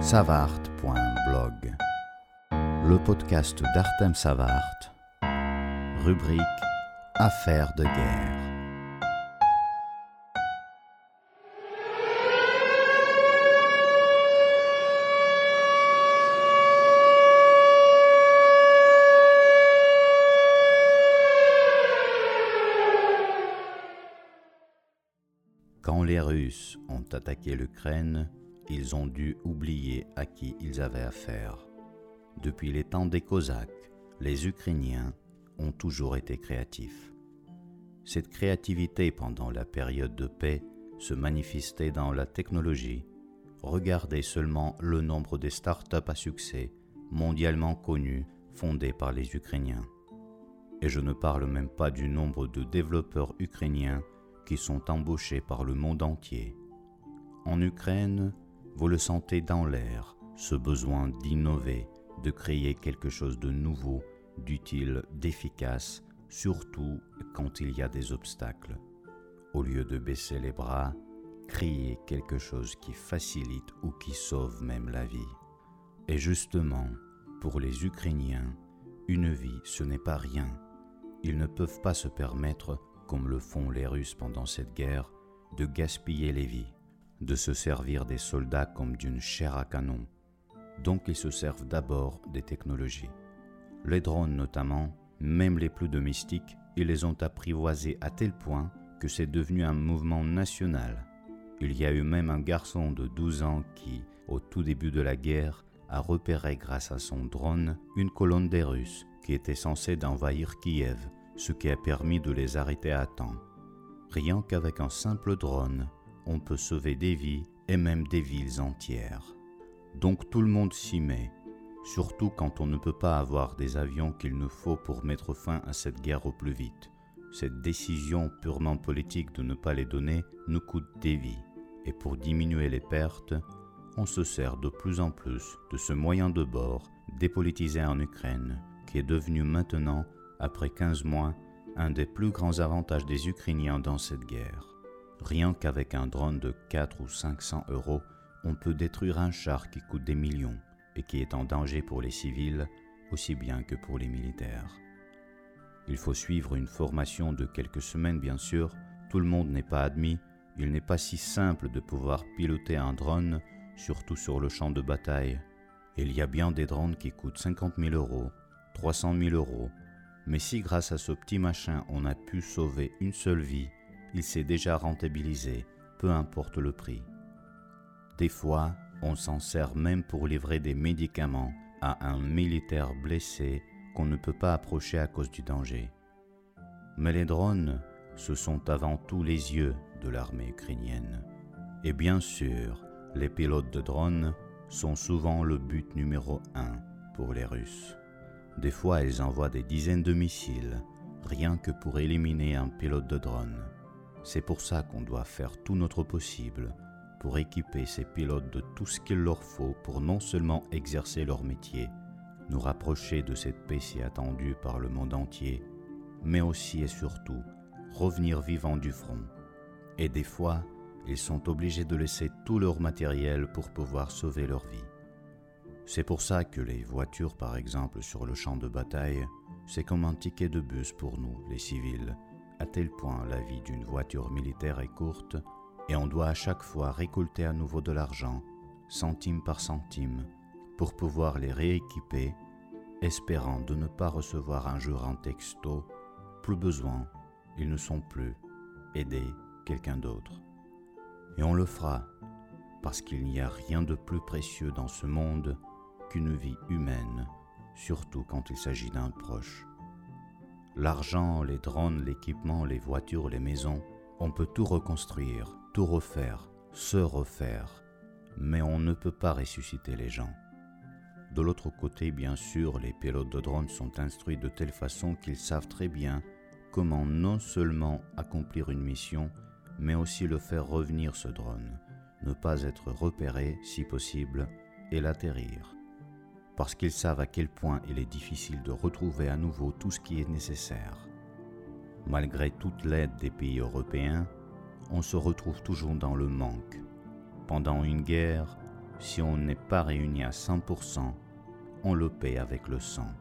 savart.blog, le podcast d'Artem Savart, rubrique Affaires de guerre. Quand les Russes ont attaqué l'Ukraine, ils ont dû oublier à qui ils avaient affaire. Depuis les temps des Cosaques, les Ukrainiens ont toujours été créatifs. Cette créativité pendant la période de paix se manifestait dans la technologie. Regardez seulement le nombre des start-up à succès mondialement connus fondés par les Ukrainiens. Et je ne parle même pas du nombre de développeurs ukrainiens qui sont embauchés par le monde entier. En Ukraine, vous le sentez dans l'air, ce besoin d'innover, de créer quelque chose de nouveau, d'utile, d'efficace, surtout quand il y a des obstacles. Au lieu de baisser les bras, criez quelque chose qui facilite ou qui sauve même la vie. Et justement, pour les Ukrainiens, une vie, ce n'est pas rien. Ils ne peuvent pas se permettre comme le font les Russes pendant cette guerre, de gaspiller les vies, de se servir des soldats comme d'une chair à canon. Donc ils se servent d'abord des technologies. Les drones notamment, même les plus domestiques, ils les ont apprivoisés à tel point que c'est devenu un mouvement national. Il y a eu même un garçon de 12 ans qui, au tout début de la guerre, a repéré grâce à son drone une colonne des Russes qui était censée envahir Kiev ce qui a permis de les arrêter à temps. Rien qu'avec un simple drone, on peut sauver des vies et même des villes entières. Donc tout le monde s'y met, surtout quand on ne peut pas avoir des avions qu'il nous faut pour mettre fin à cette guerre au plus vite. Cette décision purement politique de ne pas les donner nous coûte des vies, et pour diminuer les pertes, on se sert de plus en plus de ce moyen de bord dépolitisé en Ukraine, qui est devenu maintenant après 15 mois, un des plus grands avantages des Ukrainiens dans cette guerre. Rien qu'avec un drone de 4 ou 500 euros, on peut détruire un char qui coûte des millions et qui est en danger pour les civils aussi bien que pour les militaires. Il faut suivre une formation de quelques semaines bien sûr, tout le monde n'est pas admis, il n'est pas si simple de pouvoir piloter un drone, surtout sur le champ de bataille. Il y a bien des drones qui coûtent 50 000 euros, 300 000 euros, mais si grâce à ce petit machin on a pu sauver une seule vie, il s'est déjà rentabilisé, peu importe le prix. Des fois, on s'en sert même pour livrer des médicaments à un militaire blessé qu'on ne peut pas approcher à cause du danger. Mais les drones, ce sont avant tout les yeux de l'armée ukrainienne. Et bien sûr, les pilotes de drones sont souvent le but numéro un pour les Russes. Des fois, elles envoient des dizaines de missiles, rien que pour éliminer un pilote de drone. C'est pour ça qu'on doit faire tout notre possible pour équiper ces pilotes de tout ce qu'il leur faut pour non seulement exercer leur métier, nous rapprocher de cette paix si attendue par le monde entier, mais aussi et surtout revenir vivants du front. Et des fois, ils sont obligés de laisser tout leur matériel pour pouvoir sauver leur vie. C'est pour ça que les voitures, par exemple, sur le champ de bataille, c'est comme un ticket de bus pour nous, les civils, à tel point la vie d'une voiture militaire est courte et on doit à chaque fois récolter à nouveau de l'argent, centime par centime, pour pouvoir les rééquiper, espérant de ne pas recevoir un jour un texto, plus besoin, ils ne sont plus, aider quelqu'un d'autre. Et on le fera, parce qu'il n'y a rien de plus précieux dans ce monde qu'une vie humaine, surtout quand il s'agit d'un proche. L'argent, les drones, l'équipement, les voitures, les maisons, on peut tout reconstruire, tout refaire, se refaire, mais on ne peut pas ressusciter les gens. De l'autre côté, bien sûr, les pilotes de drones sont instruits de telle façon qu'ils savent très bien comment non seulement accomplir une mission, mais aussi le faire revenir ce drone, ne pas être repéré si possible et l'atterrir parce qu'ils savent à quel point il est difficile de retrouver à nouveau tout ce qui est nécessaire. Malgré toute l'aide des pays européens, on se retrouve toujours dans le manque. Pendant une guerre, si on n'est pas réuni à 100%, on le paie avec le sang.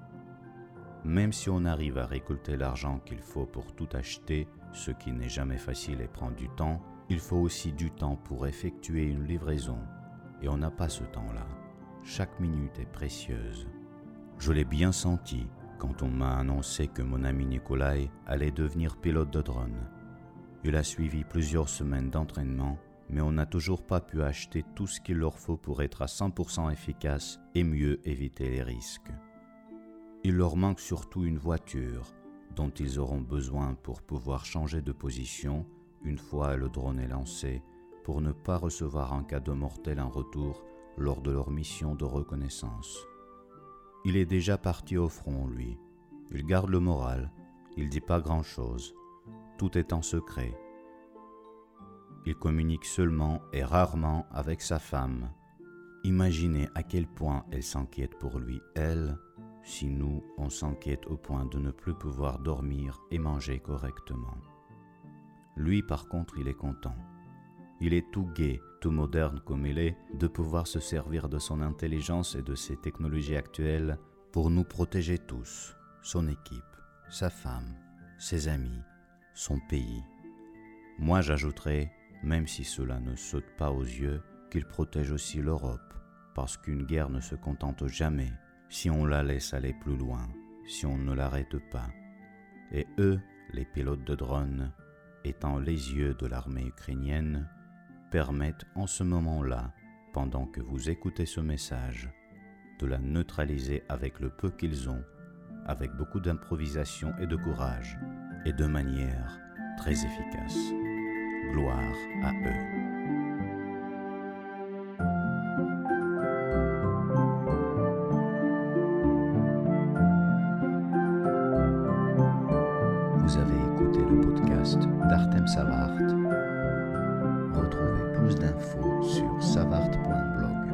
Même si on arrive à récolter l'argent qu'il faut pour tout acheter, ce qui n'est jamais facile et prend du temps, il faut aussi du temps pour effectuer une livraison. Et on n'a pas ce temps-là. Chaque minute est précieuse. Je l'ai bien senti quand on m'a annoncé que mon ami Nikolai allait devenir pilote de drone. Il a suivi plusieurs semaines d'entraînement, mais on n'a toujours pas pu acheter tout ce qu'il leur faut pour être à 100% efficace et mieux éviter les risques. Il leur manque surtout une voiture dont ils auront besoin pour pouvoir changer de position une fois le drone est lancé pour ne pas recevoir un cadeau mortel en retour lors de leur mission de reconnaissance. Il est déjà parti au front, lui. Il garde le moral, il dit pas grand-chose. Tout est en secret. Il communique seulement et rarement avec sa femme. Imaginez à quel point elle s'inquiète pour lui, elle, si nous, on s'inquiète au point de ne plus pouvoir dormir et manger correctement. Lui, par contre, il est content. Il est tout gai, tout moderne comme il est, de pouvoir se servir de son intelligence et de ses technologies actuelles pour nous protéger tous, son équipe, sa femme, ses amis, son pays. Moi j'ajouterais, même si cela ne saute pas aux yeux, qu'il protège aussi l'Europe, parce qu'une guerre ne se contente jamais si on la laisse aller plus loin, si on ne l'arrête pas. Et eux, les pilotes de drones, étant les yeux de l'armée ukrainienne, permettent en ce moment-là, pendant que vous écoutez ce message, de la neutraliser avec le peu qu'ils ont, avec beaucoup d'improvisation et de courage, et de manière très efficace. Gloire à eux. Vous avez écouté le podcast d'Artem Savart. Plus d'infos sur savart.blog.